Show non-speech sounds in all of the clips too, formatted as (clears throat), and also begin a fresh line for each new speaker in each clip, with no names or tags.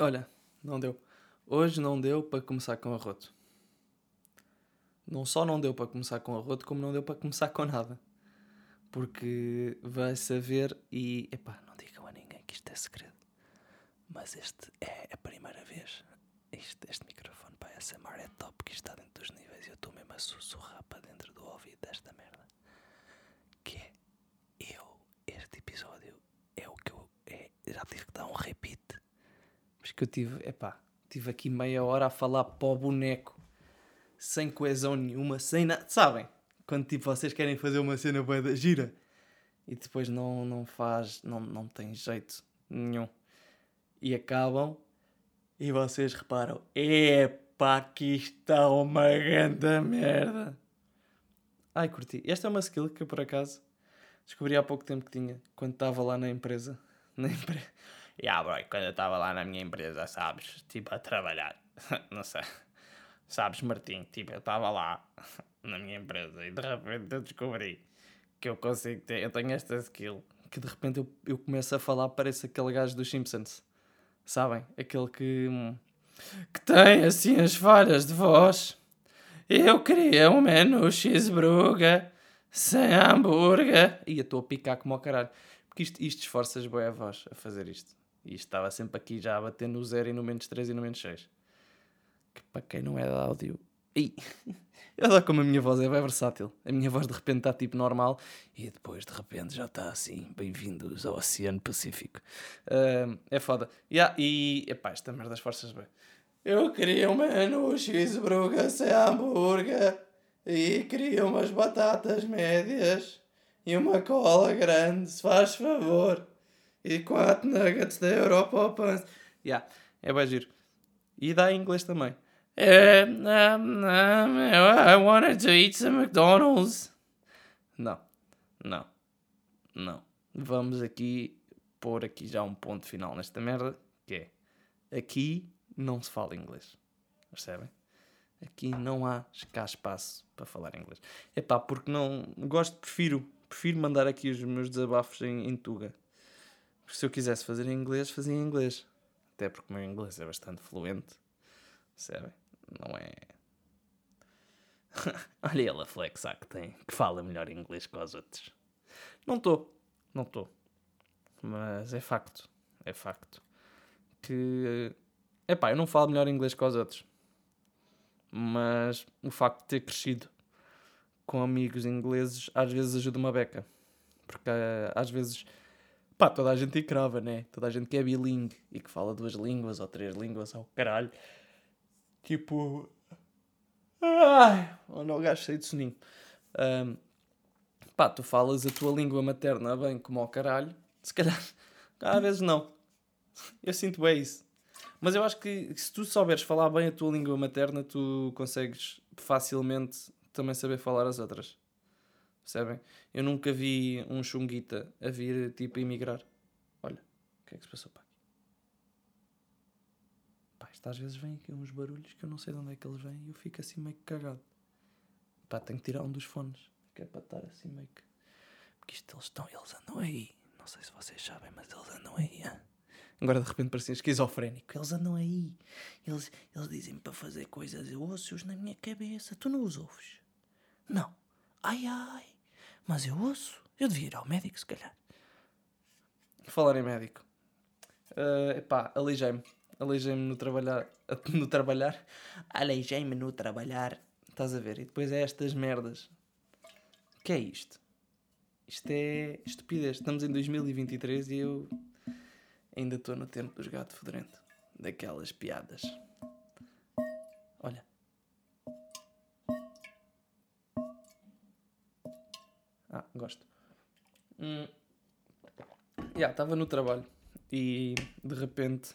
Olha, não deu. Hoje não deu para começar com arroto. Não só não deu para começar com arroto, como não deu para começar com nada. Porque vai saber e. Epá, não digam a ninguém que isto é segredo. Mas este é a primeira vez. Este, este microfone para SMR é top, que está dentro dos níveis e eu estou mesmo a sussurrar para dentro do ouvido desta merda. Que é eu, este episódio é o que eu. É, já tive que dar um repeat. Mas que eu tive, epá, tive aqui meia hora a falar para o boneco sem coesão nenhuma, sem nada. Sabem? Quando tipo vocês querem fazer uma cena boa da gira e depois não, não faz, não, não tem jeito nenhum. E acabam e vocês reparam, epá, aqui está uma grande merda. Ai, curti. Esta é uma skill que eu por acaso descobri há pouco tempo que tinha, quando estava lá na empresa. (laughs) Na empresa. Yeah, bro, quando eu estava lá na minha empresa, sabes? Tipo, a trabalhar. (laughs) Não sei. Sabes, Martim? Tipo, eu estava lá (laughs) na minha empresa e de repente eu descobri que eu consigo ter. Eu tenho esta skill que de repente eu, eu começo a falar, parece aquele gajo dos Simpsons. Sabem? Aquele que. que tem assim as falhas de voz. Eu queria um menu cheeseburger sem hambúrguer. E eu estou a picar como ao caralho. Porque isto, isto esforças bem a voz a fazer isto. E estava sempre aqui já a bater no 0 e no menos 3 e no menos 6. Que para quem não é de áudio. Ih, (laughs) eu como a minha voz é bem versátil. A minha voz de repente está tipo normal e depois de repente já está assim. Bem-vindos ao Oceano Pacífico. Ah, é foda. Yeah, e epá, esta merda esforças bem. Eu queria um menu cheeseburger sem hambúrguer e queria umas batatas médias e uma cola grande, se faz favor. E quatro nuggets da Europa ao Pans. Yeah, é bem giro. E dá em inglês também. Eh, I wanted to eat some McDonald's. Não, não, não. Vamos aqui pôr aqui já um ponto final nesta merda, que é aqui não se fala inglês. Percebem? Aqui não há cá espaço para falar inglês. É pá, porque não gosto, prefiro, prefiro mandar aqui os meus desabafos em, em Tuga. Porque se eu quisesse fazer em inglês, fazia em inglês. Até porque o meu inglês é bastante fluente. Percebem? Não é. (laughs) Olha ele a flexar que tem, que fala melhor inglês que os outros. Não estou, não estou. Mas é facto, é facto. Que. Epá, eu não falo melhor inglês que os outros. Mas o facto de ter crescido com amigos ingleses às vezes ajuda uma beca. Porque eh, às vezes, pá, toda a gente encrava, né? Toda a gente que é bilingue e que fala duas línguas ou três línguas, ao caralho. Tipo. Ai, olha o gajo cheio de soninho. Ahm, pá, tu falas a tua língua materna bem como ao caralho. Se calhar, (laughs) às vezes não. Eu sinto bem isso. Mas eu acho que se tu souberes falar bem a tua língua materna, tu consegues facilmente também saber falar as outras. Percebem? Eu nunca vi um chunguita a vir tipo emigrar. Olha, o que é que se passou, pá? Pá, isto às vezes vem aqui uns barulhos que eu não sei de onde é que eles vêm e eu fico assim meio que cagado. Pá, tenho que tirar um dos fones, que é para estar assim meio que. Porque isto eles estão, eles andam aí. Não sei se vocês sabem, mas eles andam aí. hã? Agora de repente parecia esquizofrénico. Eles andam aí. Eles, eles dizem para fazer coisas. Eu ouço-os na minha cabeça. Tu não os ouves? Não. Ai ai. Mas eu ouço. Eu devia ir ao médico, se calhar. Falar em médico. Uh, epá, aleijei-me. Aleijei-me no trabalhar. (laughs) No trabalhar. Aleijei-me no trabalhar. Estás a ver? E depois é estas merdas. O que é isto? Isto é estupidez. Estamos em 2023 e eu ainda estou no tempo dos gato fedorento. Daquelas piadas. Ah, gosto. Hum. Yeah, estava no trabalho e de repente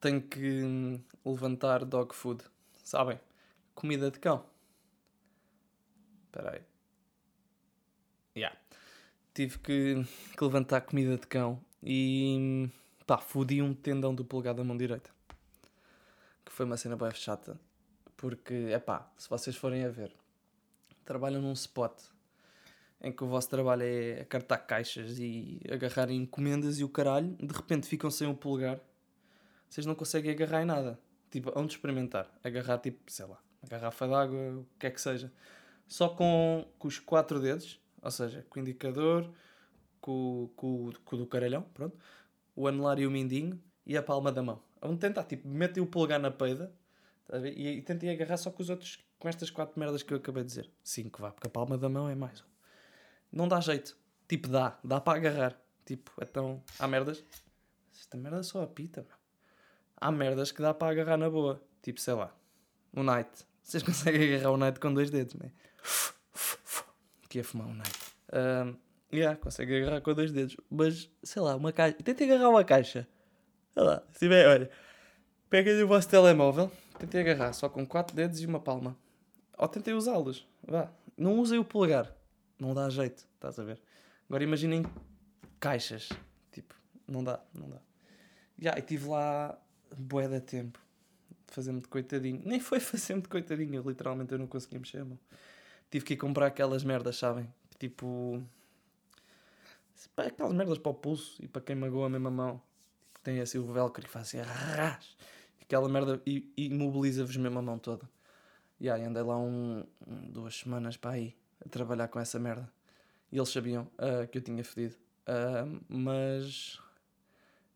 tenho que hum, levantar dog food. Sabem? Comida de cão. Espera aí. Yeah. Tive que, que levantar comida de cão e pá, fodi um tendão do polegar da mão direita. Que foi uma cena bem chata. Porque, é pá, se vocês forem a ver, trabalham num spot em que o vosso trabalho é acartar caixas e agarrar encomendas e o caralho, de repente ficam sem o polegar. vocês não conseguem agarrar em nada. Tipo, onde experimentar. Agarrar, tipo, sei lá, uma garrafa d'água, o que é que seja. Só com, com os quatro dedos, ou seja, com o indicador, com, com, com o do caralhão, pronto, o anelar e o mindinho e a palma da mão. Vão tentar, tipo, metem o polegar na peida tá e, e tentem agarrar só com os outros, com estas quatro merdas que eu acabei de dizer. Cinco, vá, porque a palma da mão é mais. Não dá jeito. Tipo, dá, dá para agarrar. Tipo, então, há merdas. Esta merda só apita, meu. Há merdas que dá para agarrar na boa. Tipo, sei lá, o Night. Vocês (laughs) conseguem agarrar o Night com dois dedos, né? Que ia fumar um Night. Um, yeah, consegue agarrar com dois dedos. Mas, sei lá, uma caixa. Tentem agarrar uma caixa. Sei lá, se tiver, olha. Peguem o vosso telemóvel. Tentem agarrar só com quatro dedos e uma palma. Ou tentem usá-los. Vá. Não usem o polegar. Não dá jeito, estás a ver? Agora imaginem caixas. Tipo, não dá, não dá. Já, e tive lá bué de tempo. Fazer-me de coitadinho. Nem foi (laughs) fazer-me de coitadinho. Eu, literalmente eu não conseguia mexer, mano. Tive que ir comprar aquelas merdas, sabem? Tipo... Aquelas merdas para o pulso e para quem magoa a mesma mão. Tipo, tem assim o velcro e faz assim... Arras, aquela merda imobiliza-vos mesmo a mão toda. E aí andei lá um, um, duas semanas para aí a trabalhar com essa merda. E eles sabiam uh, que eu tinha fedido. Uh, mas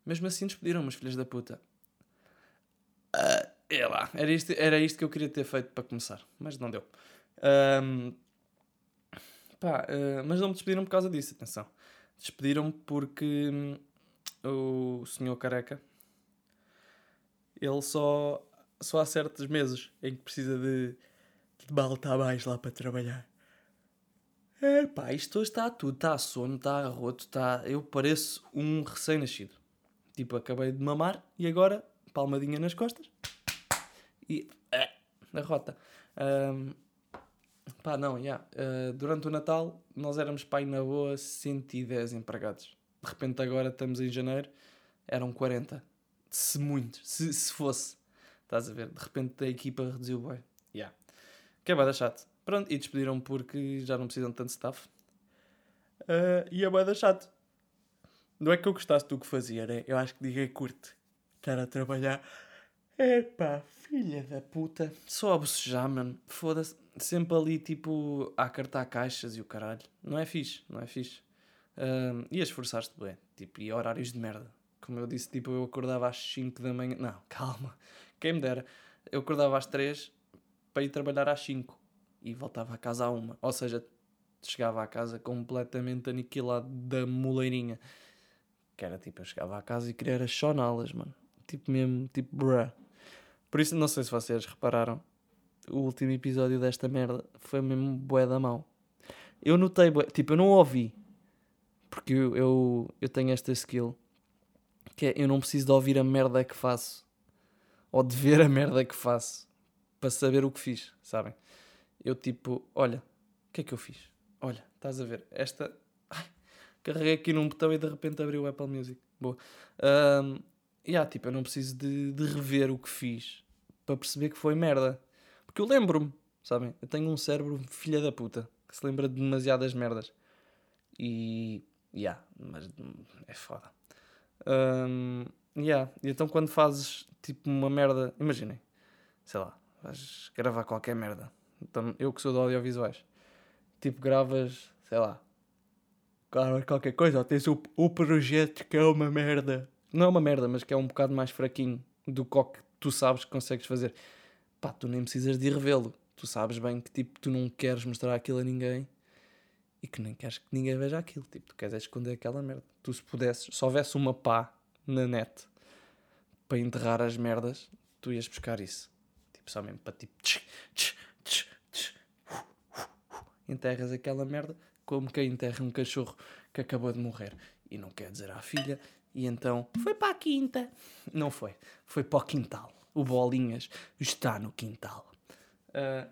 mesmo assim despediram-me, os filhos da puta. Uh, lá, era isto, era isto que eu queria ter feito para começar, mas não deu. Pá, uh, mas não me despediram por causa disso, atenção. Despediram-me porque hum, o senhor careca ele só, só há certos meses em que precisa de, de baltar mais lá para trabalhar. É pá, isto hoje está tudo, está sono, está a roto, está. Eu pareço um recém-nascido. Tipo, acabei de mamar e agora palmadinha nas costas e é, na rota. Um, pá, não, yeah. Uh, durante o Natal nós éramos pai na boa 110 empregados. De repente agora estamos em janeiro, eram 40. Se muito, se, se fosse. Estás a ver? De repente a equipa reduziu bem. Yeah. Que é bada chato. Pronto, e despediram porque já não precisam de tanto staff. Uh, e é bada chato. Não é que eu gostasse do que fazia, né? Eu acho que ninguém curte estar a trabalhar. Epá, filha da puta. Só a bocejar, mano. Foda-se. Sempre ali, tipo, a acartar caixas e o caralho. Não é fixe, não é fixe. Um, e a esforçar-te bem. Tipo, e horários de merda. Como eu disse, tipo, eu acordava às 5 da manhã. Não, (laughs) calma. Quem me dera. Eu acordava às 3 para ir trabalhar às 5 e voltava a casa à 1. Ou seja, chegava à casa completamente aniquilado da moleirinha. Que era tipo, eu chegava à casa e queria era chonalas, mano. Tipo mesmo, tipo, bruh. Por isso, não sei se vocês repararam, o último episódio desta merda foi mesmo bué da mão. Eu notei, bué, tipo, eu não ouvi, porque eu, eu, eu tenho esta skill, que é, eu não preciso de ouvir a merda que faço, ou de ver a merda que faço, para saber o que fiz, sabem? Eu tipo, olha, o que é que eu fiz? Olha, estás a ver, esta... (laughs) Ai, carreguei aqui num botão e de repente abriu o Apple Music. Boa. Um, yeah, tipo, eu não preciso de, de rever o que fiz para perceber que foi merda. Porque eu lembro-me, sabem? Eu tenho um cérebro filha da puta que se lembra de demasiadas merdas. E. Yeah, mas é foda. Um, yeah. E então quando fazes tipo uma merda. Imaginem, sei lá, vais gravar qualquer merda. Então, eu que sou de audiovisuais, tipo, gravas, sei lá, gravas qualquer coisa, ou tens o, o projeto que é uma merda não é uma merda, mas que é um bocado mais fraquinho do que tu sabes que consegues fazer. Pá, tu nem precisas de ir revê-lo. Tu sabes bem que tipo, tu não queres mostrar aquilo a ninguém e que nem queres que ninguém veja aquilo. Tipo, tu queres é esconder aquela merda. Tu se pudesses, se houvesse uma pá na net para enterrar as merdas, tu ias buscar isso. Tipo, só mesmo para tipo. Tch, tch, tch, tch, enterras aquela merda como quem enterra um cachorro que acabou de morrer e não quer dizer à filha e então foi para a quinta. Não foi. Foi para o quintal. O Bolinhas está no quintal. Uh...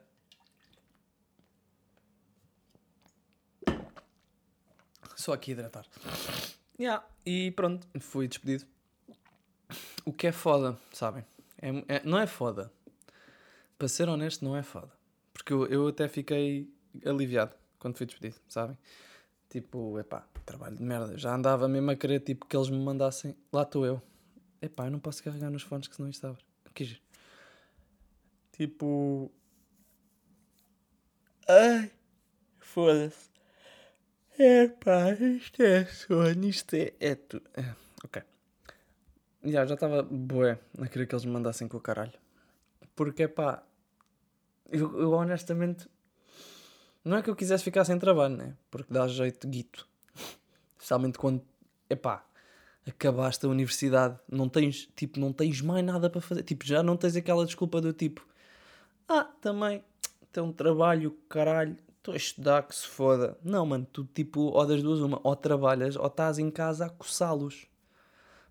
Só aqui hidratar. Yeah. E pronto, fui despedido. O que é foda, sabem? É, é, não é foda. Para ser honesto, não é foda. Porque eu, eu até fiquei aliviado quando fui despedido, sabem? Tipo, epá, trabalho de merda. Já andava mesmo a querer tipo, que eles me mandassem. Lá estou eu. Epá, eu não posso carregar nos fones que senão isto abre. Giro. Tipo. Ai, foda-se. Epá, isto é sono, isto é. É tu. É, ok. Já, já estava boé a querer que eles me mandassem com o caralho. Porque, pá, eu, eu honestamente. Não é que eu quisesse ficar sem trabalho, né? Porque dá jeito guito. Especialmente quando, epá, acabaste a universidade, não tens, tipo, não tens mais nada para fazer. Tipo, já não tens aquela desculpa do tipo, ah, também tem um trabalho, caralho, estou a estudar que se foda. Não, mano, tu tipo, ou das duas uma, ou trabalhas, ou estás em casa a coçá-los.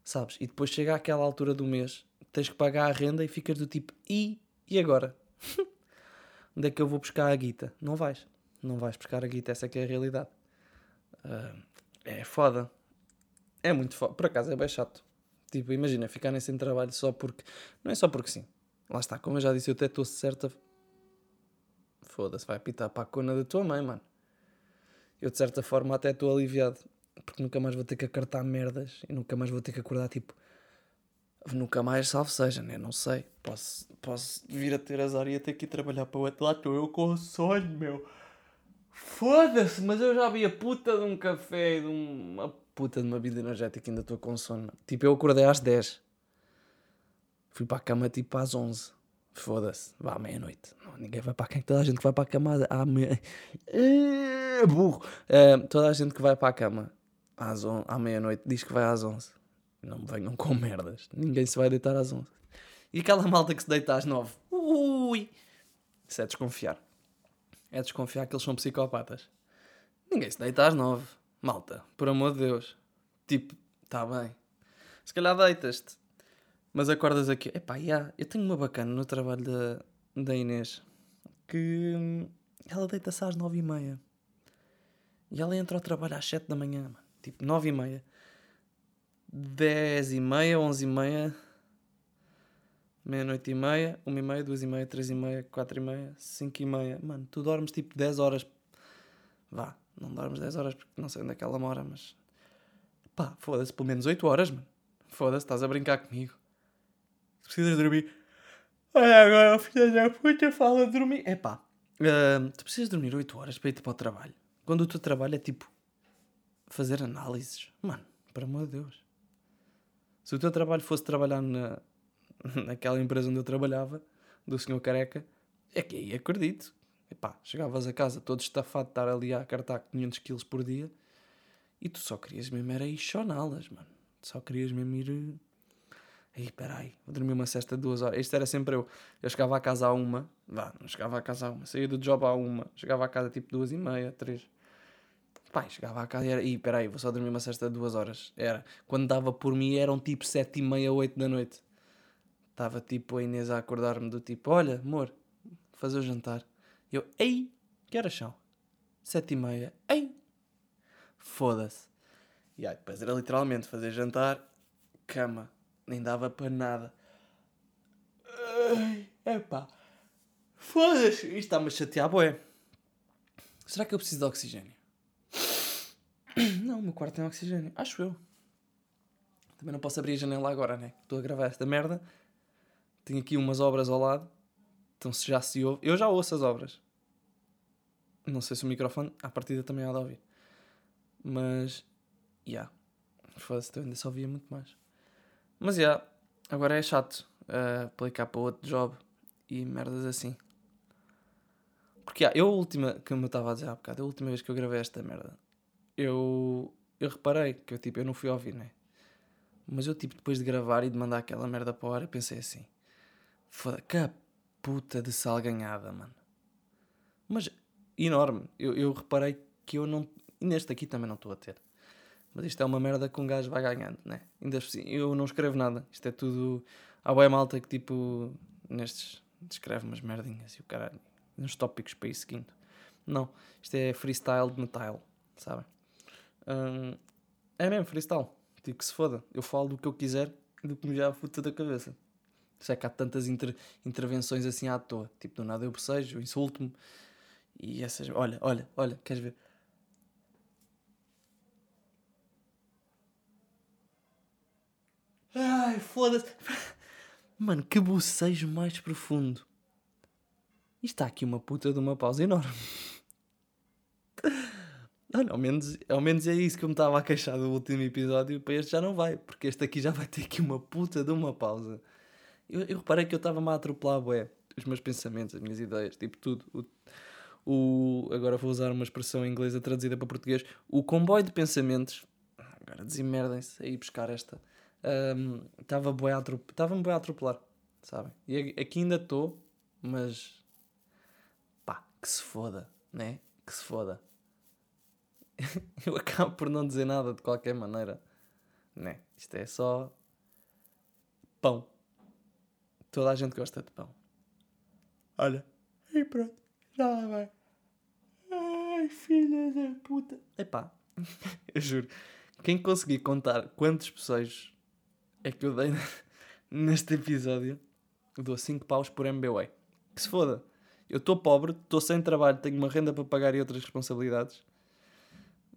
Sabes? E depois chega àquela altura do mês, tens que pagar a renda e ficas do tipo, e, e agora? (laughs) Onde é que eu vou buscar a guita? Não vais. Não vais buscar a guita, essa é que é a realidade. Uh, é foda. É muito foda. Por acaso é bem chato. Tipo, imagina, ficarem sem trabalho só porque. Não é só porque sim. Lá está, como eu já disse, eu até estou certa. Foda-se, vai pitar para a cona da tua mãe, mano. Eu de certa forma até estou aliviado. Porque nunca mais vou ter que acartar merdas e nunca mais vou ter que acordar tipo. Nunca mais, salvo seja, né? Não sei. Posso, posso vir a ter azar e a ter que ir trabalhar para o outro lado. Estou eu com o sonho, meu. Foda-se, mas eu já vi a puta de um café e de uma puta de uma vida energética ainda estou com sono. Tipo, eu acordei às 10. Fui para a cama tipo às 11. Foda-se, vá à meia-noite. Ninguém vai para a cama. Toda a gente que vai para a cama à meia... É burro. Uh, toda a gente que vai para a cama às on... à meia-noite diz que vai às 11. Não me venham com merdas. Ninguém se vai deitar às 11. E aquela malta que se deita às 9. Ui! Isso é desconfiar. É desconfiar que eles são psicopatas. Ninguém se deita às 9. Malta, por amor de Deus. Tipo, tá bem. Se calhar deitas-te. Mas acordas aqui. Epá, yeah, eu tenho uma bacana no trabalho da, da Inês. Que hum, ela deita-se às 9 e meia. E ela entra ao trabalho às 7 da manhã. Tipo, 9 e meia. 10 e meia, 11 e meia, meia-noite e meia, 1 e meia, 2 e meia, 3 e meia, 4 e meia, 5 e meia. Mano, tu dormes tipo 10 horas. Vá, não dormes 10 horas porque não sei onde é que ela mora, mas. Pá, foda-se, pelo menos 8 horas, mano. Foda-se, estás a brincar comigo. Precisas dormir. Olha agora, filha da puta, fala de dormir. É pá, uh, tu precisas dormir 8 horas para ir para o trabalho. Quando o teu trabalho é tipo. fazer análises. Mano, por amor de Deus. Se o teu trabalho fosse trabalhar na, (laughs) naquela empresa onde eu trabalhava, do senhor careca, é que aí acredito. Epá, chegavas a casa todo estafado de estar ali a cartar 500 quilos por dia e tu só querias mesmo era ir choná-las, mano. Só querias mesmo ir... Aí, peraí, vou dormir uma cesta de duas horas. Isto era sempre eu. Eu chegava a casa à uma, vá, não chegava a casa à uma. Saía do job à uma, chegava a casa tipo duas e meia, três. Pai, chegava a casa e era, ih, peraí, vou só dormir uma cesta de duas horas. Era, quando dava por mim eram tipo sete e meia, oito da noite. Estava tipo a Inês a acordar-me do tipo, olha, amor, fazer o jantar. Eu, ei, que horas são? Sete e meia, ei, foda-se. E aí, depois era literalmente fazer jantar, cama, nem dava para nada. Ai, epá, foda-se, isto está-me a chatear, boé. Será que eu preciso de oxigênio? (coughs) Não, o meu quarto tem oxigênio. Acho eu. Também não posso abrir a janela agora, né? Estou a gravar esta merda. Tenho aqui umas obras ao lado. Então se já se ouve. Eu já ouço as obras. Não sei se o microfone, à partida, também há de ouvir. Mas. Ya. Yeah. Foda-se, eu ainda só ouvia muito mais. Mas já. Yeah, agora é chato uh, aplicar para outro job e merdas assim. Porque yeah, eu, a última, que eu estava a dizer há bocado, a última vez que eu gravei esta merda, eu, eu reparei que eu, tipo, eu não fui ouvir, né? Mas eu, tipo, depois de gravar e de mandar aquela merda para a hora, pensei assim: foda que puta de salganhada, mano. Mas enorme. Eu, eu reparei que eu não. E neste aqui também não estou a ter. Mas isto é uma merda que um gajo vai ganhando, né? Ainda eu não escrevo nada. Isto é tudo. Há boa malta que, tipo, nestes. Descreve umas merdinhas e o caralho. Uns tópicos para ir seguindo. Não. Isto é freestyle de metal, sabem? Hum, é mesmo, freestyle. Tipo que se foda. Eu falo do que eu quiser e do que me já a puta da cabeça. Sei que há tantas inter intervenções assim à toa. Tipo, do nada eu bocejo, insulto-me. E essas. Olha, olha, olha, queres ver? Ai, foda-se. (laughs) Mano, que bocejo mais profundo. E está aqui uma puta de uma pausa enorme. (laughs) Olha, ao menos, ao menos é isso que eu me estava a queixar do último episódio. Para este já não vai, porque este aqui já vai ter aqui uma puta de uma pausa. Eu, eu reparei que eu estava-me a atropelar, bué, os meus pensamentos, as minhas ideias, tipo tudo. O, o, agora vou usar uma expressão inglesa traduzida para português. O comboio de pensamentos. Agora desimerdem-se aí buscar esta. Estava um, a estava-me bué a atropelar, sabem? E aqui ainda estou, mas pá, que se foda, né? Que se foda. (laughs) eu acabo por não dizer nada de qualquer maneira. Né? Isto é só pão. Toda a gente gosta de pão. Olha. E pronto. Já vai. Ai, filha da puta. Epá. (laughs) eu juro. Quem conseguir contar quantos pessoas é que eu dei (laughs) neste episódio, eu dou 5 paus por MBWay. Que se foda. Eu estou pobre, estou sem trabalho, tenho uma renda para pagar e outras responsabilidades.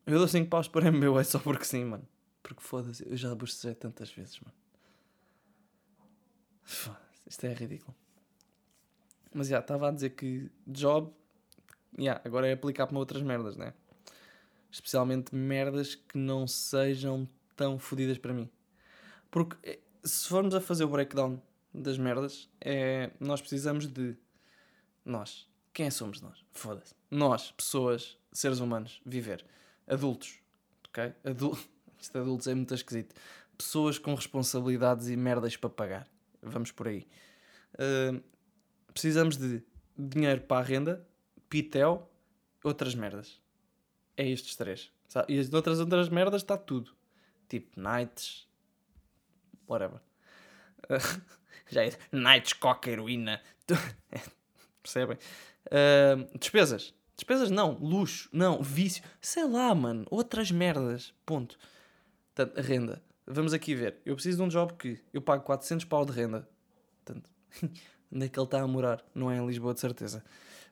Eu dou 5 paus por MBWay só porque sim, mano. Porque foda-se, eu já bostecei tantas vezes, mano. Isto é ridículo. Mas já, estava a dizer que job, yeah, agora é aplicar para outras merdas, né? Especialmente merdas que não sejam tão fodidas para mim. Porque eh, se formos a fazer o breakdown das merdas, é, nós precisamos de nós. Quem somos nós? Foda-se. Nós, pessoas, seres humanos, viver adultos, ok? Adul (laughs) Isto adultos é muito esquisito. Pessoas com responsabilidades e merdas para pagar. Vamos por aí. Uh, precisamos de dinheiro para a renda, pitel, outras merdas. É estes três. E as outras outras merdas está tudo. Tipo nights, whatever. (laughs) Já é nights, coca, heroína. (laughs) Percebem? Uh, despesas. Despesas não, luxo, não, vício, sei lá, mano, outras merdas. Ponto. Portanto, renda. Vamos aqui ver. Eu preciso de um job que eu pago 400 pau de renda. Portanto, (laughs) onde é que ele está a morar? Não é em Lisboa, de certeza.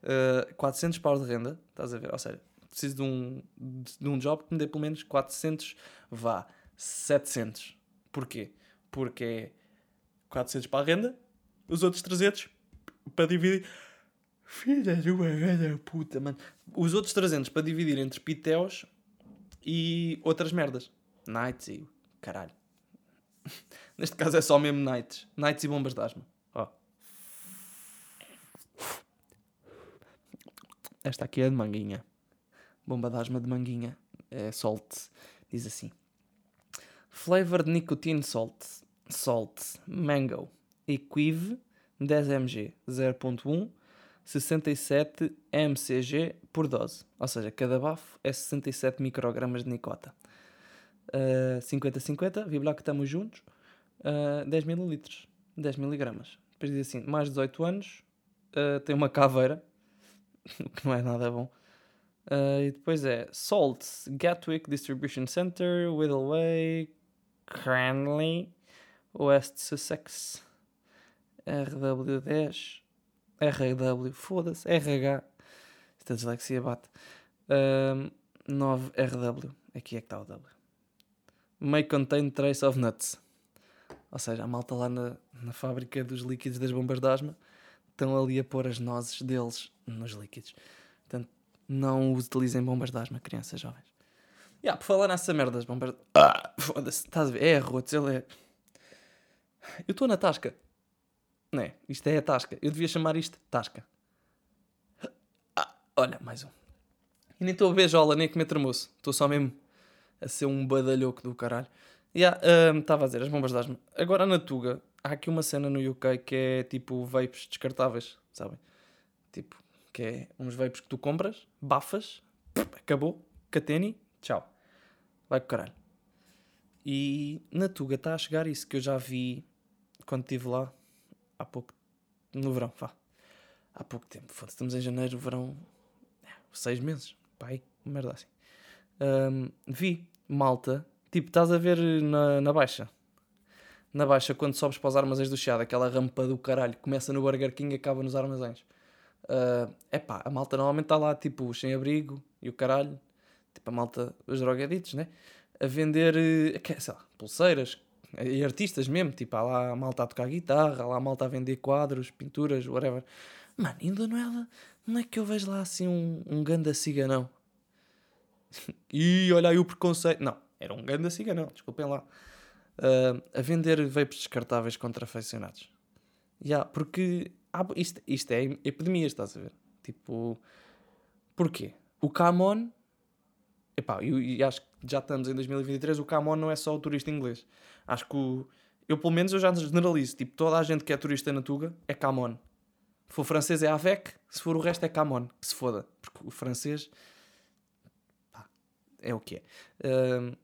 Uh, 400 pau de renda, estás a ver? Ou seja, preciso de um, de um job que me dê pelo menos 400, vá, 700. Porquê? Porque é 400 para a renda, os outros 300 para dividir Filha de uma grande puta, mano. Os outros 300 para dividir entre pitéus e outras merdas. Nights e caralho. (laughs) Neste caso é só mesmo nights. Nights e bombas de asma. Ó. Esta aqui é de manguinha. Bomba de asma de manguinha. É salt. Diz assim. Flavored nicotine salt. Salt. Mango. Equiv 10 mg 0.1 67 mcg por dose. Ou seja, cada bafo é 67 microgramas de nicota. 50-50, uh, vibrar que estamos juntos. Uh, 10 mililitros, 10 miligramas. Depois diz assim, mais de 18 anos, uh, tem uma caveira, (laughs) o que não é nada bom. Uh, e depois é Salt, Gatwick Distribution Center, Whittleway, Cranley, West Sussex, RW10, RW, foda-se, RH. Esta dislexia bate. Um, 9RW, aqui é que está o W. May contain trace of nuts. Ou seja, a malta lá na, na fábrica dos líquidos das bombas de asma estão ali a pôr as nozes deles nos líquidos. Portanto, não utilizem bombas de asma, crianças jovens. Yeah, por falar nessa merda das bombas de... Ah, foda-se, estás a ver? É arrotos, ele é... Eu estou na tasca. Não é? Isto é a tasca. Eu devia chamar isto tasca. Ah, olha, mais um. E nem estou a ver jola, nem a comer termoço. Estou só mesmo a ser um badalhoco do caralho. Estava yeah, um, a dizer, as bombas de asma. Agora na Tuga, há aqui uma cena no UK que é tipo vapes descartáveis, sabem? Tipo, que é uns vapes que tu compras, bafas, acabou, catene, tchau. Vai com caralho. E na Tuga está a chegar isso que eu já vi quando estive lá há pouco. No verão, vá. Há pouco tempo. Foda-se, estamos em janeiro, verão. É, seis meses. Pai, merda assim. Um, vi malta. Tipo, estás a ver na, na baixa. Na baixa, quando sobes para os armazéns do Chiado, aquela rampa do caralho começa no Burger King e acaba nos armazéns. É uh, pá, a malta normalmente está lá, tipo, sem abrigo e o caralho. Tipo, a malta, os drogaditos, né? A vender, eh, sei lá, pulseiras, E artistas mesmo, tipo, há lá a malta a tocar guitarra, há lá a malta a vender quadros, pinturas, whatever. Mano, ainda não é, não é que eu vejo lá assim um, um ganda ciganão. (laughs) e olha aí o preconceito. Não, era um ganda ciganão, desculpem lá. Uh, a vender vapes descartáveis contrafeccionados. Yeah, porque isto, isto é epidemia, estás a ver? Tipo, porquê? O Camon, epá, eu, eu acho que já estamos em 2023, o Camon não é só o turista inglês. Acho que o, eu, pelo menos, eu já generalizo. Tipo, toda a gente que é turista na Tuga é Camon. Se for francês é Avec, se for o resto é Camon. Que se foda. Porque o francês é o que é. Uh,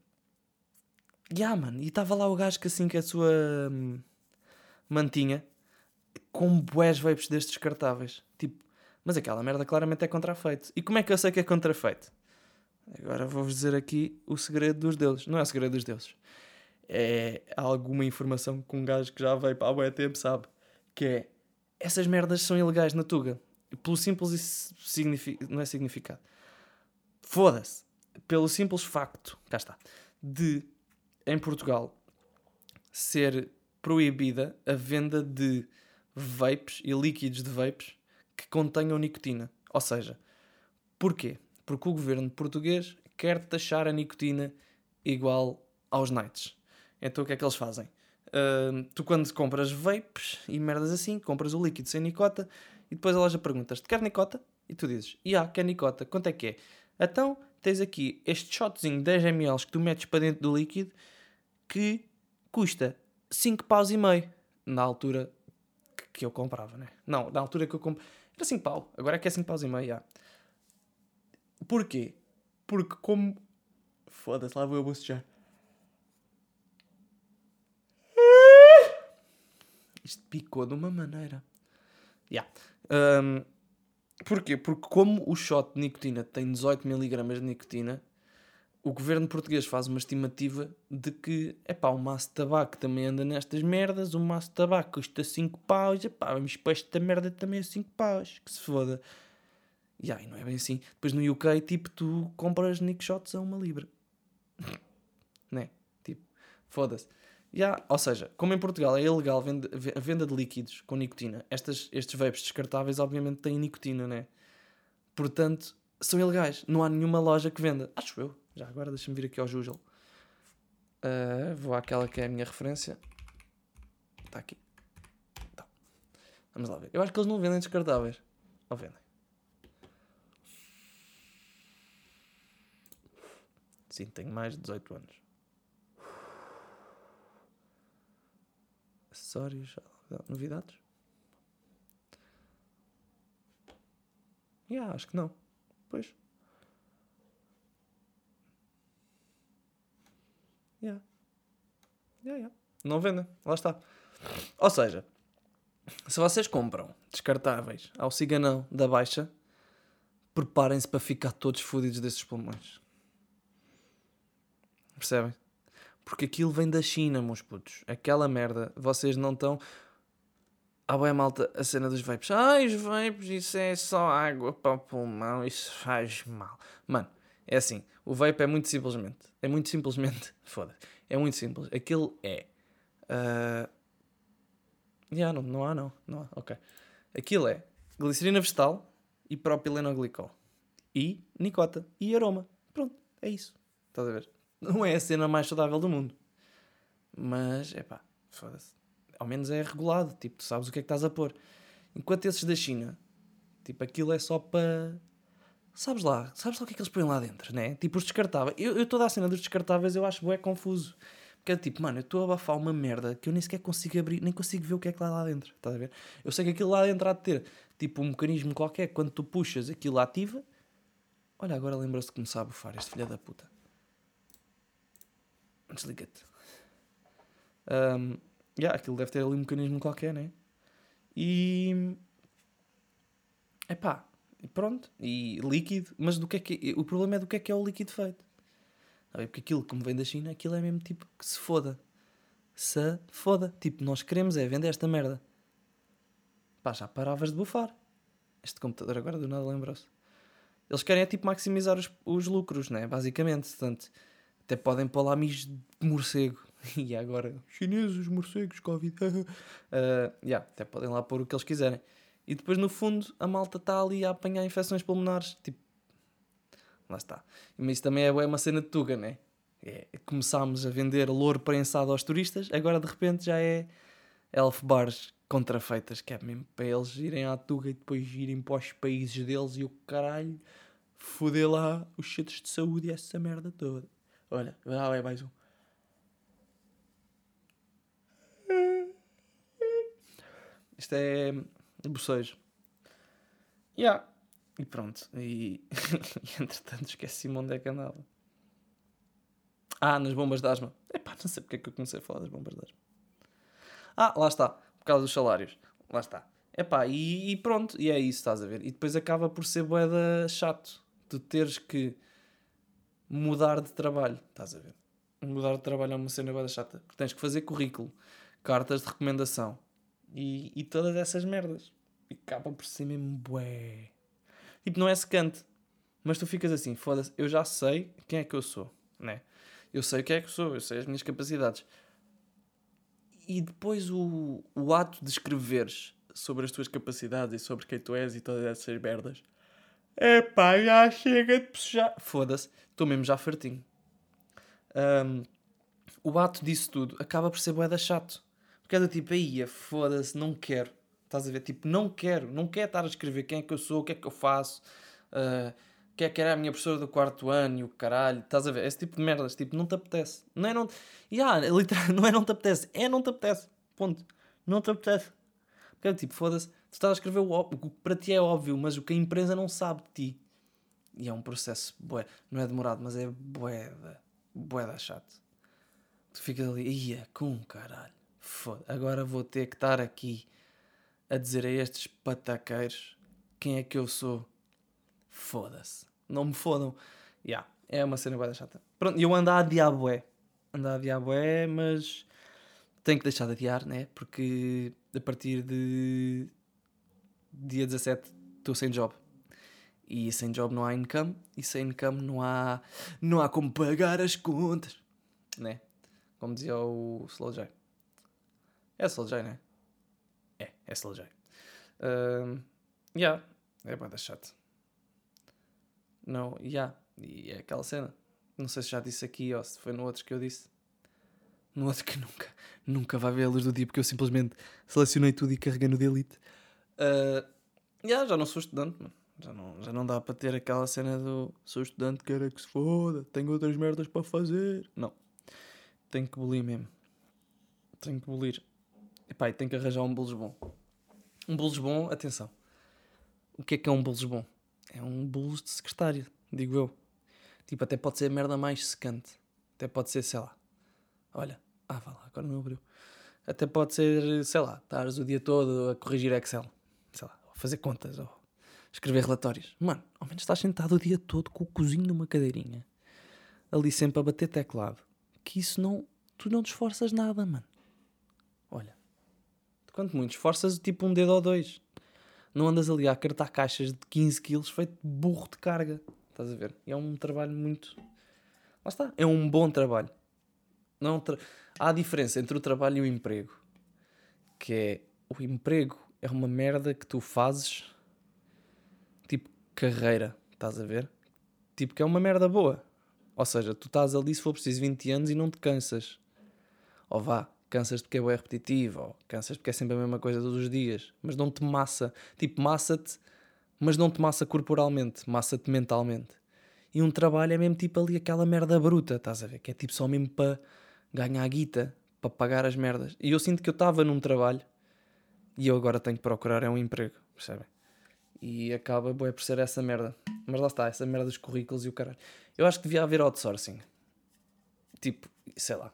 yeah, mano. E estava lá o gajo que assim que a sua hum, mantinha com bués vapes destes descartáveis. Tipo, mas aquela merda claramente é contrafeito. E como é que eu sei que é contrafeito? Agora vou-vos dizer aqui o segredo dos deuses. Não é o segredo dos deuses. É alguma informação que um gajo que já veio para bué tempo sabe. Que é, essas merdas são ilegais na Tuga. Pelo simples signific... não é significado. Foda-se. Pelo simples facto, cá está, de, em Portugal, ser proibida a venda de vapes e líquidos de vapes que contenham nicotina. Ou seja, porquê? Porque o governo português quer taxar a nicotina igual aos nights. Então o que é que eles fazem? Uh, tu quando compras vapes e merdas assim, compras o líquido sem nicota e depois a loja perguntas-te, quer nicota? E tu dizes, e quer nicota, quanto é que é? Então tens aqui este shotzinho de 10 ml que tu metes para dentro do líquido que custa 5 paus e meio. Na altura que eu comprava, né? Não, na altura que eu comprava. Era 5 pau. Agora é que é 5 paus e meio, já. Porquê? Porque como... Foda-se, lá vou eu bocejar. Isto picou de uma maneira. Já. Yeah. Um, porquê? Porque como o shot de nicotina tem 18mg de nicotina, o governo português faz uma estimativa de que, é pá, o maço de tabaco também anda nestas merdas, o maço de tabaco custa 5 paus, é pá, vamos para esta merda também a 5 paus, que se foda. E aí, não é bem assim. Depois no UK, tipo, tu compras Nick Shots a uma libra. (laughs) né? Tipo, foda-se. Yeah, ou seja, como em Portugal é ilegal a venda de líquidos com nicotina, estas, estes vapes descartáveis obviamente têm nicotina, né? Portanto, são ilegais. Não há nenhuma loja que venda. Acho eu. Já agora deixa-me vir aqui ao Jujel. Uh, vou àquela que é a minha referência. Está aqui. Tá. Vamos lá ver. Eu acho que eles não vendem descartáveis. Ou vendem? Sim, tenho mais de 18 anos. Acessórios, novidades? Yeah, acho que não. Pois. Yeah. Yeah, yeah. Não vendem, lá está. Ou seja, se vocês compram descartáveis ao ciganão da baixa, preparem-se para ficar todos fodidos desses pulmões. Percebem? Porque aquilo vem da China, meus putos. Aquela merda, vocês não estão. Ah, bem, malta, a cena dos vapes. Ai, os vapes, isso é só água para o pulmão, isso faz mal. Mano, é assim, o vape é muito simplesmente. É muito simplesmente. (laughs) Foda. É muito simples. Aquilo é. Uh... Yeah, não, não há, não. Não há, ok. Aquilo é glicerina vegetal e propilenoglicol. E nicota. E aroma. Pronto, é isso. Estás a ver? Não é a cena mais saudável do mundo. Mas, é pá, foda-se. Ao menos é regulado. Tipo, tu sabes o que é que estás a pôr. Enquanto esses da China, tipo, aquilo é só para sabes lá, sabes lá o que é que eles põem lá dentro, né? Tipo, os descartáveis. Eu, eu toda a cena dos descartáveis eu acho bué confuso. Porque é tipo, mano, eu estou a abafar uma merda que eu nem sequer consigo abrir, nem consigo ver o que é que lá lá dentro, estás a ver? Eu sei que aquilo lá dentro há de ter, tipo, um mecanismo qualquer, quando tu puxas aquilo ativa. Olha, agora lembrou-se de começar a bufar, este filho da puta. Desliga-te. Um, yeah, aquilo deve ter ali um mecanismo qualquer, né? E. Epá, e pronto, e líquido, mas do que é que o problema é do que é que é o líquido feito. Porque aquilo, como vem da China, aquilo é mesmo tipo que se foda. Se foda. Tipo, nós queremos é vender esta merda. Pá, já paravas de bufar. Este computador agora do nada lembrou-se. Eles querem é tipo maximizar os, os lucros, né? Basicamente. Portanto, até podem pôr lá mis de morcego. (laughs) e agora, chineses, morcegos, Covid. uh, (laughs) yeah, até podem lá pôr o que eles quiserem. E depois, no fundo, a malta está ali a apanhar infecções pulmonares. Tipo, lá está. Mas isso também é uma cena de Tuga, né? É, começámos a vender louro prensado aos turistas, agora de repente já é elf bars contrafeitas, que é mesmo para eles irem à Tuga e depois irem para os países deles e o caralho foder lá os centros de saúde e essa merda toda. Olha, lá é mais um. Isto é bocejo. Yeah. E pronto. E, (laughs) e entretanto esqueci-me onde é que andava. Ah, nas bombas de asma. Epá, não sei porque é que eu comecei a falar das bombas de asma. Ah, lá está. Por causa dos salários. Lá está. Epá, e, e pronto. E é isso, estás a ver. E depois acaba por ser boeda chato. Tu teres que mudar de trabalho. Estás a ver. Mudar de trabalho é uma cena boeda chata. Porque tens que fazer currículo. Cartas de recomendação. E, e todas essas merdas. E acaba por ser mesmo bué. Tipo, não é secante. Mas tu ficas assim, foda-se, eu já sei quem é que eu sou, né? Eu sei o que é que sou, eu sei as minhas capacidades. E depois o, o ato de escreveres sobre as tuas capacidades e sobre quem tu és e todas essas merdas. Epá, já chega de puxar. Foda-se, estou mesmo já fartinho. Um, o ato disso tudo acaba por ser boeda chato. Porque é do tipo, aí, foda-se, não quero. Estás a ver? Tipo, não quero, não quero estar a escrever quem é que eu sou, o que é que eu faço, uh, que é que era a minha professora do quarto ano e o caralho. Estás a ver? Esse tipo de merdas, tipo, não te apetece. Não é não. Yeah, literal, (laughs) não é não te apetece, é não te apetece. Ponto. Não te apetece. Porque é tipo, foda-se, tu estás a escrever o, óbvio, o que para ti é óbvio, mas o que a empresa não sabe de ti. E é um processo, bué, não é demorado, mas é bué, bué da chato. Tu ficas ali, ia, com caralho, foda agora vou ter que estar aqui a dizer a estes pataqueiros quem é que eu sou. Foda-se. Não me fodam. Yeah, é uma cena bem chata. Pronto, eu ando a diabo é. Ando a diabo é, mas tenho que deixar de adiar, né? Porque a partir de dia 17 estou sem job. E sem job não há income, e sem income não há, não há como pagar as contas, né? Como dizia o Slow J. É Slow J, né? É, é Slow Uh, yeah, é banda chato. Não, yeah, e é aquela cena. Não sei se já disse aqui ou se foi no outro que eu disse. No outro que nunca, nunca vai ver a luz do dia porque eu simplesmente selecionei tudo e carreguei no delete. Uh, yeah, já não sou estudante, mano. Já não, já não dá para ter aquela cena do sou estudante, quero que se foda, tenho outras merdas para fazer. Não. Tenho que bolir mesmo. Tenho que bolir. Epá, e tenho que arranjar um bolos bom. Um bolos bom, atenção. O que é que é um bolos bom? É um bolos de secretário, digo eu. Tipo, até pode ser a merda mais secante. Até pode ser, sei lá. Olha, ah, vá lá, agora não abriu. Até pode ser, sei lá, estares o dia todo a corrigir Excel. Sei lá, a fazer contas ou escrever relatórios. Mano, ao menos estás sentado o dia todo com o cozinho numa cadeirinha. Ali sempre a bater teclado. Que isso não. Tu não te esforças nada, mano. Olha, Quanto muito, esforças tipo um dedo ou dois. Não andas ali a acartar caixas de 15 kg feito burro de carga. Estás a ver? é um trabalho muito. Lá está. É um bom trabalho. Não tra... Há a diferença entre o trabalho e o emprego. Que é. O emprego é uma merda que tu fazes. Tipo carreira. Estás a ver? Tipo que é uma merda boa. Ou seja, tu estás ali se for preciso 20 anos e não te cansas. Ou vá, cansas porque é bem repetitivo, ou cansas porque é sempre a mesma coisa todos os dias, mas não te massa. Tipo, massa-te, mas não te massa corporalmente, massa-te mentalmente. E um trabalho é mesmo tipo ali aquela merda bruta, estás a ver? Que é tipo só mesmo para ganhar a guita, para pagar as merdas. E eu sinto que eu estava num trabalho e eu agora tenho que procurar é um emprego, percebem? E acaba por ser essa merda. Mas lá está, essa merda dos currículos e o caralho. Eu acho que devia haver outsourcing. Tipo, sei lá,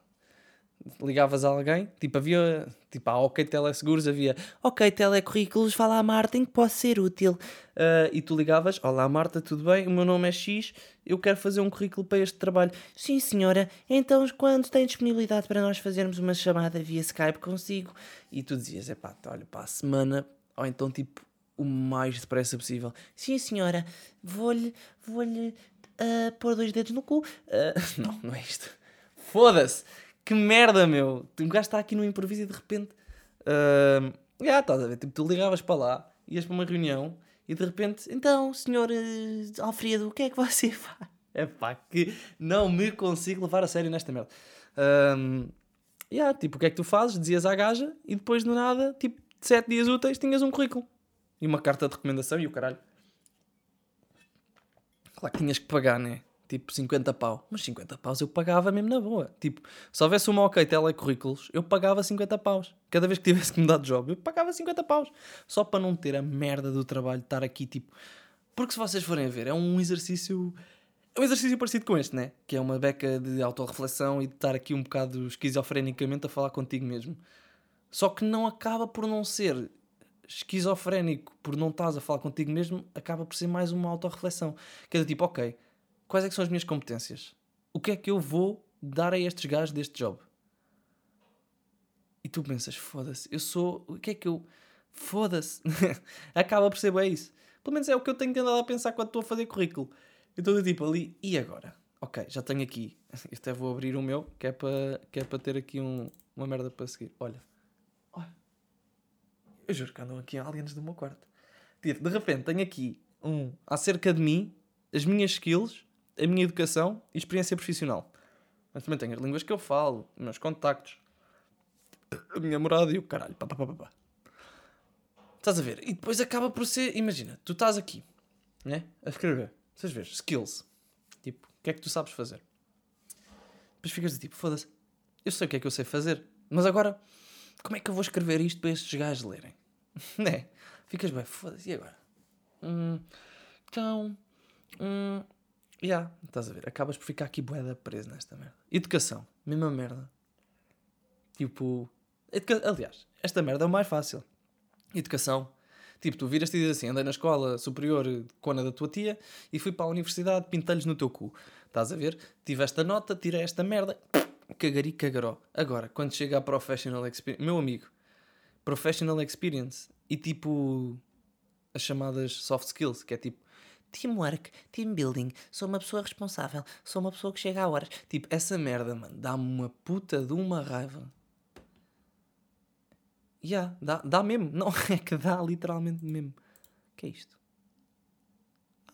ligavas a alguém, tipo havia, tipo a OK Teleseguros havia OK Telecurrículos, fala a Marta em que posso ser útil. Uh, e tu ligavas, olá Marta, tudo bem? O meu nome é X, eu quero fazer um currículo para este trabalho. Sim senhora, então quando tem disponibilidade para nós fazermos uma chamada via Skype consigo? E tu dizias, é pá, olha, para a semana, ou então tipo o mais depressa possível. Sim senhora, vou-lhe vou-lhe uh, pôr dois dedos no cu. Uh, (laughs) não, não é isto. Foda-se! Que merda, meu! Um gajo está aqui no improviso e de repente. Uh, já, estás a ver? Tipo, tu ligavas para lá, ias para uma reunião e de repente, então, senhor uh, Alfredo, o que é que você (laughs) faz? É pá, que não me consigo levar a sério nesta merda. Um, yeah, tipo, o que é que tu fazes? Dizias à gaja e depois do nada, tipo, de 7 dias úteis, tinhas um currículo e uma carta de recomendação e o caralho. Claro que tinhas que pagar, né? Tipo 50 pau. Mas 50 paus eu pagava mesmo na boa. Tipo, se houvesse uma ok telecurrículos, eu pagava 50 paus. Cada vez que tivesse que mudar de job, eu pagava 50 paus. Só para não ter a merda do trabalho de estar aqui, tipo. Porque se vocês forem ver, é um exercício. É um exercício parecido com este, né? Que é uma beca de autorreflexão e de estar aqui um bocado esquizofrenicamente a falar contigo mesmo. Só que não acaba por não ser esquizofrénico por não estás a falar contigo mesmo, acaba por ser mais uma autorreflexão. Que é do tipo, ok, quais é são as minhas competências? O que é que eu vou dar a estes gajos deste job? E tu pensas, foda-se, eu sou. O que é que eu. Foda-se. (laughs) acaba por ser bem isso. Pelo menos é o que eu tenho tentado a pensar quando estou a fazer currículo. Eu estou tipo ali, e agora? Ok, já tenho aqui. (laughs) Eu até vou abrir o meu, que é para, que é para ter aqui um, uma merda para seguir. Olha. Eu juro que andam aqui aliens do meu quarto. Tipo, de repente tenho aqui um acerca de mim, as minhas skills, a minha educação e experiência profissional. Mas também tenho as línguas que eu falo, os meus contactos, a minha morada e o caralho. Pá, pá, pá, pá. Estás a ver? E depois acaba por ser. Imagina, tu estás aqui, né? A escrever. Vocês vês? Skills. Tipo, o que é que tu sabes fazer? Depois ficas de tipo, foda-se. Eu sei o que é que eu sei fazer. Mas agora como é que eu vou escrever isto para estes gajos lerem? (laughs) né? Ficas bem, foda-se, e agora? Hum, então, hum, yeah, estás a ver? Acabas por ficar aqui boeda preso nesta merda. Educação, mesma merda. Tipo, educa... aliás, esta merda é o mais fácil. Educação. Tipo, tu viras-te e dizes assim: andei na escola superior cona da tua tia e fui para a universidade, pintei-lhes no teu cu. Estás a ver? Tive esta nota, tirei esta merda cagari cagaró. Agora, quando chega a Professional Experience, meu amigo, Professional Experience e tipo as chamadas soft skills, que é tipo teamwork, team building, sou uma pessoa responsável, sou uma pessoa que chega a horas. Tipo, essa merda, mano, dá-me uma puta de uma raiva. Já, yeah, dá, dá mesmo. (laughs) Não, é que dá literalmente mesmo. Que é isto?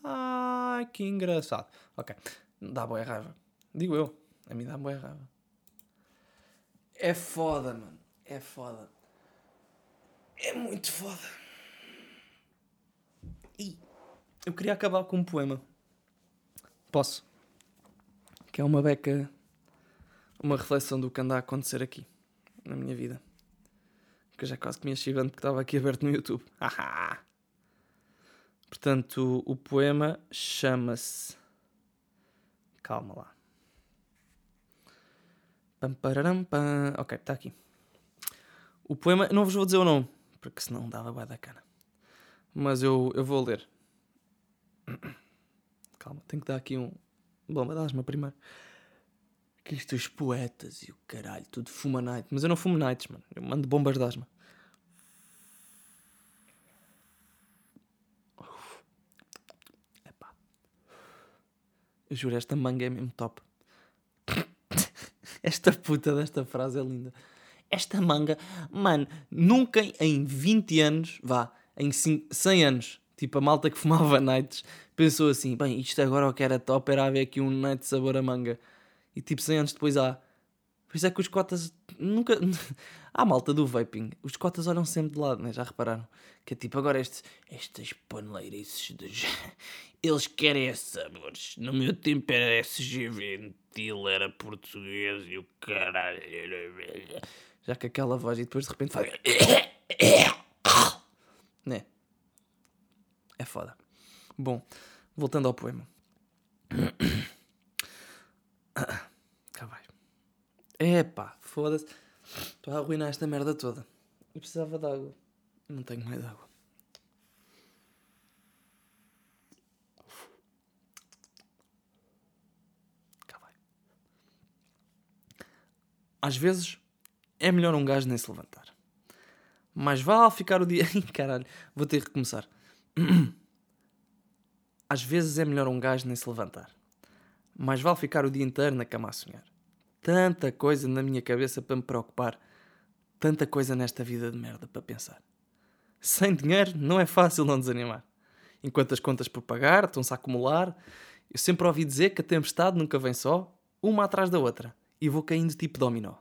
Ai, que engraçado. Ok, dá boa raiva. Digo eu, a mim dá boa raiva. É foda, mano. É foda. É muito foda. E eu queria acabar com um poema. Posso? Que é uma beca. Uma reflexão do que anda a acontecer aqui. Na minha vida. Que eu já quase comia chivando que estava aqui aberto no YouTube. (laughs) Portanto, o poema chama-se. Calma lá. Pam. Ok, está aqui. O poema, não vos vou dizer o nome, porque senão dava bem da cana. Mas eu, eu vou ler. (clears throat) Calma, tenho que dar aqui um bomba de asma primeiro. Que isto os poetas e o caralho, tudo fuma night. Mas eu não fumo nights, mano. Eu mando bombas de asma. Epá. Eu juro, esta manga é mesmo top. (laughs) Esta puta desta frase é linda. Esta manga, mano, nunca em 20 anos, vá, em 100 anos, tipo a malta que (laughs) fumava nights, pensou assim: bem, isto agora o que era top era haver aqui um night sabor a manga. E tipo 100 anos depois há. Por isso é que os cotas nunca. (laughs) Há malta do vaping. Os cotas olham sempre de lado, né? Já repararam? Que é tipo, agora estes, estas paneleirices de. (laughs) Eles querem sabores. No meu tempo era SG Ventil, era português e o caralho. Já que aquela voz e depois de repente faz. (coughs) né? É foda. Bom, voltando ao poema. (coughs) Cá vai. Epá, foda-se. Estou a arruinar esta merda toda. Eu precisava de água. Não tenho mais água. Cá vai. Às vezes é melhor um gajo nem se levantar. Mas vale ficar o dia. (laughs) Caralho, vou ter que recomeçar. (clears throat) Às vezes é melhor um gajo nem se levantar. Mas vale ficar o dia inteiro na cama a sonhar. tanta coisa na minha cabeça para me preocupar, tanta coisa nesta vida de merda para pensar. Sem dinheiro não é fácil não desanimar. Enquanto as contas por pagar estão-se a acumular, eu sempre ouvi dizer que a tempestade nunca vem só, uma atrás da outra, e vou caindo tipo dominó.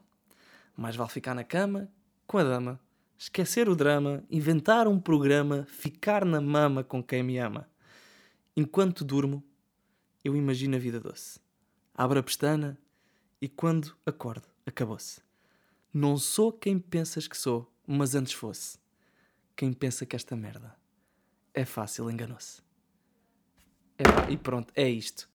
Mais vale ficar na cama, com a dama, esquecer o drama, inventar um programa, ficar na mama com quem me ama. Enquanto durmo, eu imagino a vida doce. Abro a pestana e quando acordo, acabou-se. Não sou quem pensas que sou, mas antes fosse. Quem pensa que esta merda é fácil enganou-se. E pronto, é isto.